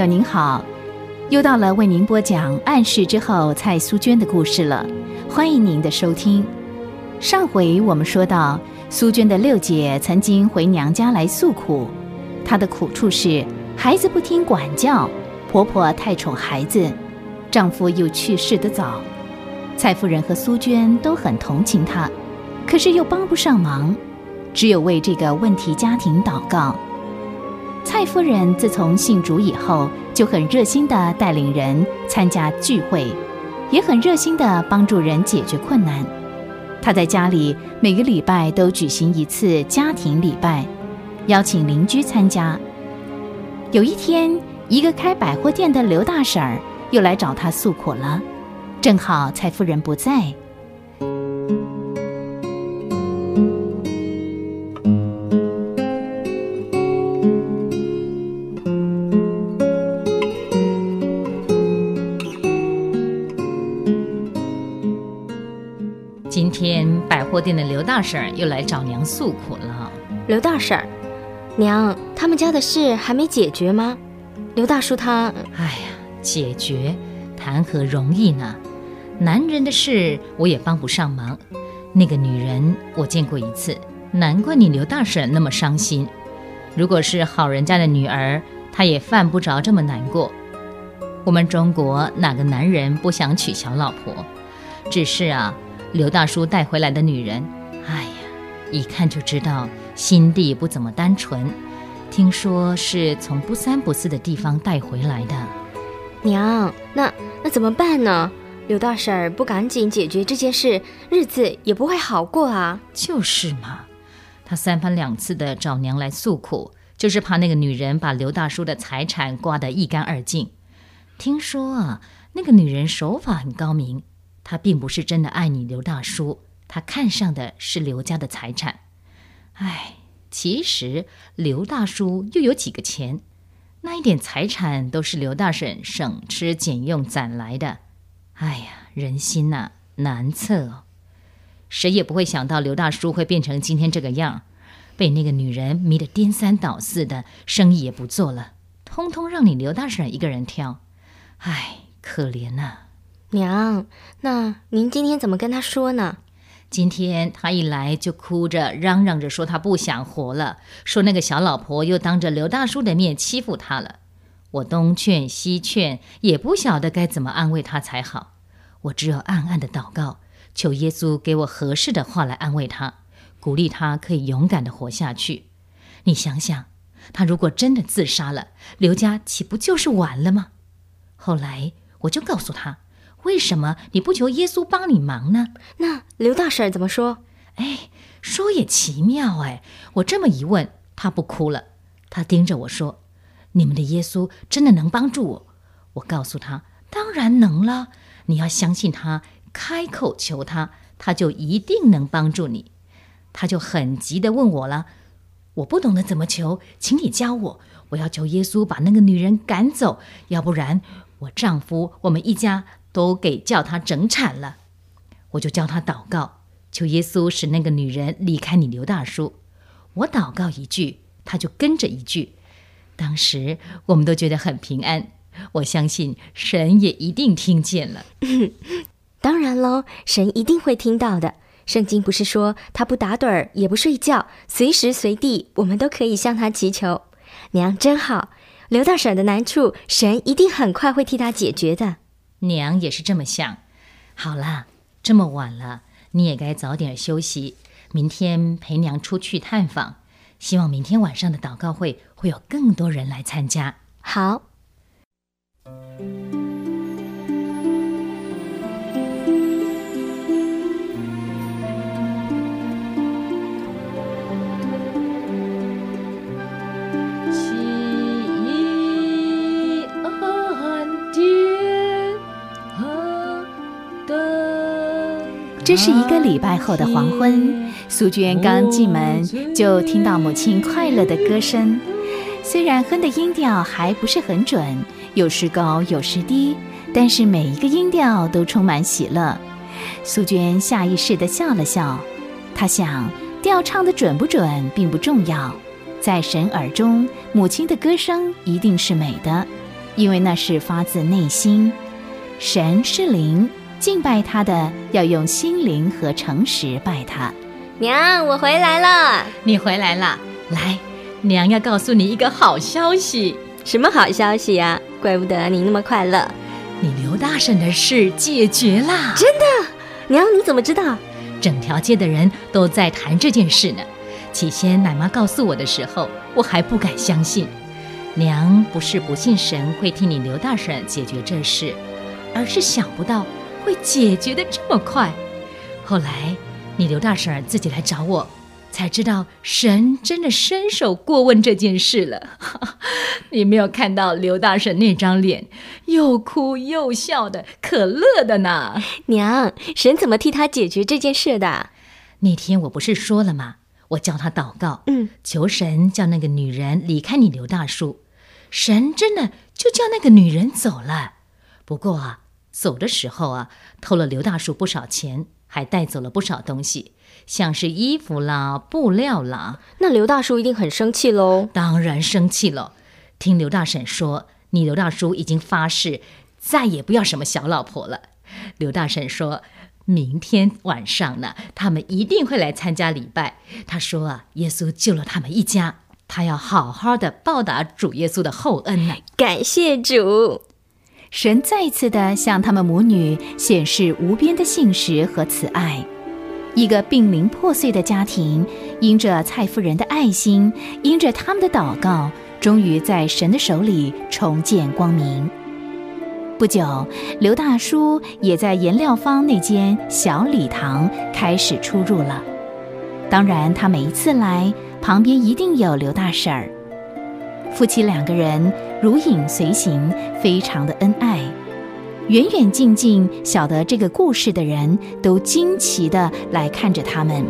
友您好，又到了为您播讲暗示之后蔡苏娟的故事了，欢迎您的收听。上回我们说到，苏娟的六姐曾经回娘家来诉苦，她的苦处是孩子不听管教，婆婆太宠孩子，丈夫又去世的早。蔡夫人和苏娟都很同情她，可是又帮不上忙，只有为这个问题家庭祷告。蔡夫人自从信主以后，就很热心地带领人参加聚会，也很热心地帮助人解决困难。她在家里每个礼拜都举行一次家庭礼拜，邀请邻居参加。有一天，一个开百货店的刘大婶儿又来找她诉苦了，正好蔡夫人不在。店的刘大婶儿又来找娘诉苦了。刘大婶儿，娘，他们家的事还没解决吗？刘大叔他……哎呀，解决谈何容易呢？男人的事我也帮不上忙。那个女人我见过一次，难怪你刘大婶那么伤心。如果是好人家的女儿，她也犯不着这么难过。我们中国哪个男人不想娶小老婆？只是啊。刘大叔带回来的女人，哎呀，一看就知道心地不怎么单纯。听说是从不三不四的地方带回来的。娘，那那怎么办呢？刘大婶儿不赶紧解决这件事，日子也不会好过啊。就是嘛，他三番两次的找娘来诉苦，就是怕那个女人把刘大叔的财产刮得一干二净。听说啊，那个女人手法很高明。他并不是真的爱你，刘大叔，他看上的是刘家的财产。唉，其实刘大叔又有几个钱，那一点财产都是刘大婶省吃俭用攒来的。哎呀，人心呐难测哦，谁也不会想到刘大叔会变成今天这个样，被那个女人迷得颠三倒四的，生意也不做了，通通让你刘大婶一个人挑。唉，可怜呐。娘，那您今天怎么跟他说呢？今天他一来就哭着嚷嚷着说他不想活了，说那个小老婆又当着刘大叔的面欺负他了。我东劝西劝，也不晓得该怎么安慰他才好。我只有暗暗的祷告，求耶稣给我合适的话来安慰他，鼓励他可以勇敢的活下去。你想想，他如果真的自杀了，刘家岂不就是完了吗？后来我就告诉他。为什么你不求耶稣帮你忙呢？那刘大婶怎么说？哎，说也奇妙哎！我这么一问，她不哭了，她盯着我说：“你们的耶稣真的能帮助我？”我告诉她：“当然能了，你要相信他，开口求他，他就一定能帮助你。”她就很急的问我了：“我不懂得怎么求，请你教我。我要求耶稣把那个女人赶走，要不然我丈夫我们一家。”都给叫他整惨了，我就叫他祷告，求耶稣使那个女人离开你刘大叔。我祷告一句，他就跟着一句。当时我们都觉得很平安。我相信神也一定听见了。当然喽，神一定会听到的。圣经不是说他不打盹儿也不睡觉，随时随地我们都可以向他祈求。娘真好，刘大婶的难处，神一定很快会替他解决的。娘也是这么想。好了，这么晚了，你也该早点休息。明天陪娘出去探访，希望明天晚上的祷告会会有更多人来参加。好。这是一个礼拜后的黄昏，苏娟刚进门就听到母亲快乐的歌声。虽然哼的音调还不是很准，有时高有时低，但是每一个音调都充满喜乐。苏娟下意识地笑了笑，她想，调唱的准不准并不重要，在神耳中，母亲的歌声一定是美的。因为那是发自内心。神是灵，敬拜他的要用心灵和诚实拜他。娘，我回来了。你回来了，来，娘要告诉你一个好消息。什么好消息呀？怪不得你那么快乐。你刘大婶的事解决啦！真的？娘，你怎么知道？整条街的人都在谈这件事呢。起先奶妈告诉我的时候，我还不敢相信。娘不是不信神会替你刘大婶解决这事，而是想不到会解决的这么快。后来你刘大婶自己来找我。才知道神真的伸手过问这件事了。你没有看到刘大婶那张脸，又哭又笑的，可乐的呢。娘，神怎么替他解决这件事的？那天我不是说了吗？我叫他祷告，嗯，求神叫那个女人离开你刘大叔。神真的就叫那个女人走了。不过啊，走的时候啊，偷了刘大叔不少钱，还带走了不少东西。像是衣服啦、布料啦，那刘大叔一定很生气喽。当然生气了。听刘大婶说，你刘大叔已经发誓再也不要什么小老婆了。刘大婶说，明天晚上呢，他们一定会来参加礼拜。他说啊，耶稣救了他们一家，他要好好的报答主耶稣的厚恩呢。感谢主，神再次的向他们母女显示无边的信实和慈爱。一个濒临破碎的家庭，因着蔡夫人的爱心，因着他们的祷告，终于在神的手里重见光明。不久，刘大叔也在颜料坊那间小礼堂开始出入了。当然，他每一次来，旁边一定有刘大婶儿。夫妻两个人如影随形，非常的恩爱。远远近近晓得这个故事的人都惊奇的来看着他们，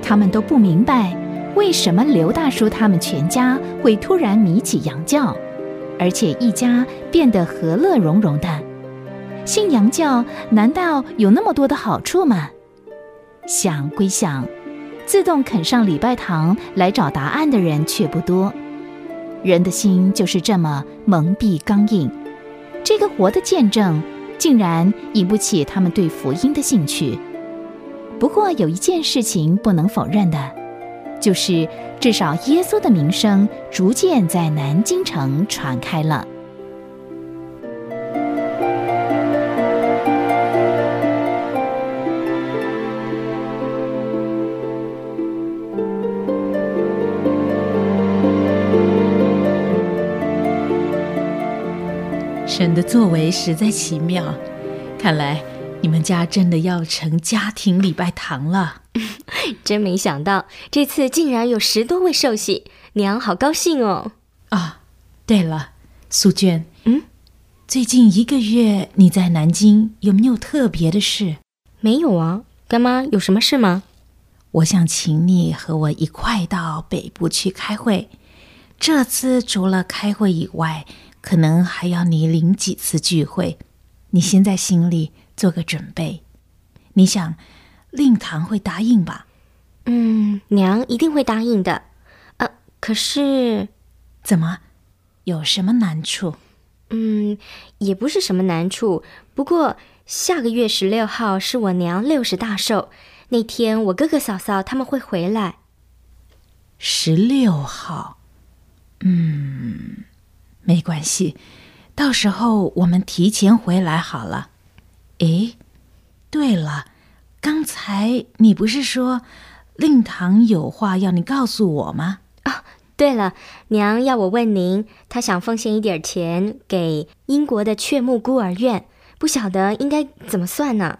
他们都不明白为什么刘大叔他们全家会突然迷起洋教，而且一家变得和乐融融的。信洋教难道有那么多的好处吗？想归想，自动肯上礼拜堂来找答案的人却不多。人的心就是这么蒙蔽刚硬。这个活的见证，竟然引不起他们对福音的兴趣。不过有一件事情不能否认的，就是至少耶稣的名声逐渐在南京城传开了。神的作为实在奇妙，看来你们家真的要成家庭礼拜堂了。真没想到这次竟然有十多位寿喜，娘好高兴哦！啊，对了，苏娟，嗯，最近一个月你在南京有没有特别的事？没有啊，干妈有什么事吗？我想请你和我一块到北部去开会。这次除了开会以外，可能还要你领几次聚会，你先在心里做个准备。你想，令堂会答应吧？嗯，娘一定会答应的。呃，可是，怎么，有什么难处？嗯，也不是什么难处。不过下个月十六号是我娘六十大寿，那天我哥哥嫂嫂他们会回来。十六号，嗯。没关系，到时候我们提前回来好了。诶，对了，刚才你不是说令堂有话要你告诉我吗？啊，对了，娘要我问您，她想奉献一点钱给英国的雀木孤儿院，不晓得应该怎么算呢？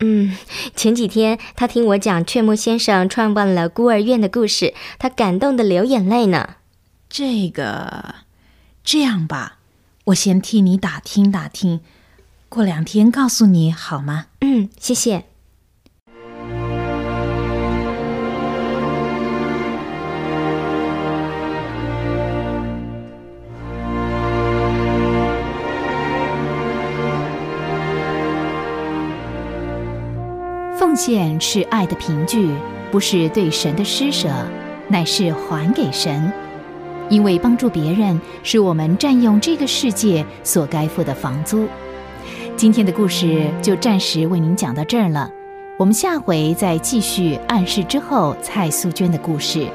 嗯，前几天他听我讲雀木先生创办了孤儿院的故事，他感动的流眼泪呢。这个。这样吧，我先替你打听打听，过两天告诉你好吗？嗯，谢谢。奉献是爱的凭据，不是对神的施舍，乃是还给神。因为帮助别人是我们占用这个世界所该付的房租。今天的故事就暂时为您讲到这儿了，我们下回再继续暗示之后蔡素娟的故事。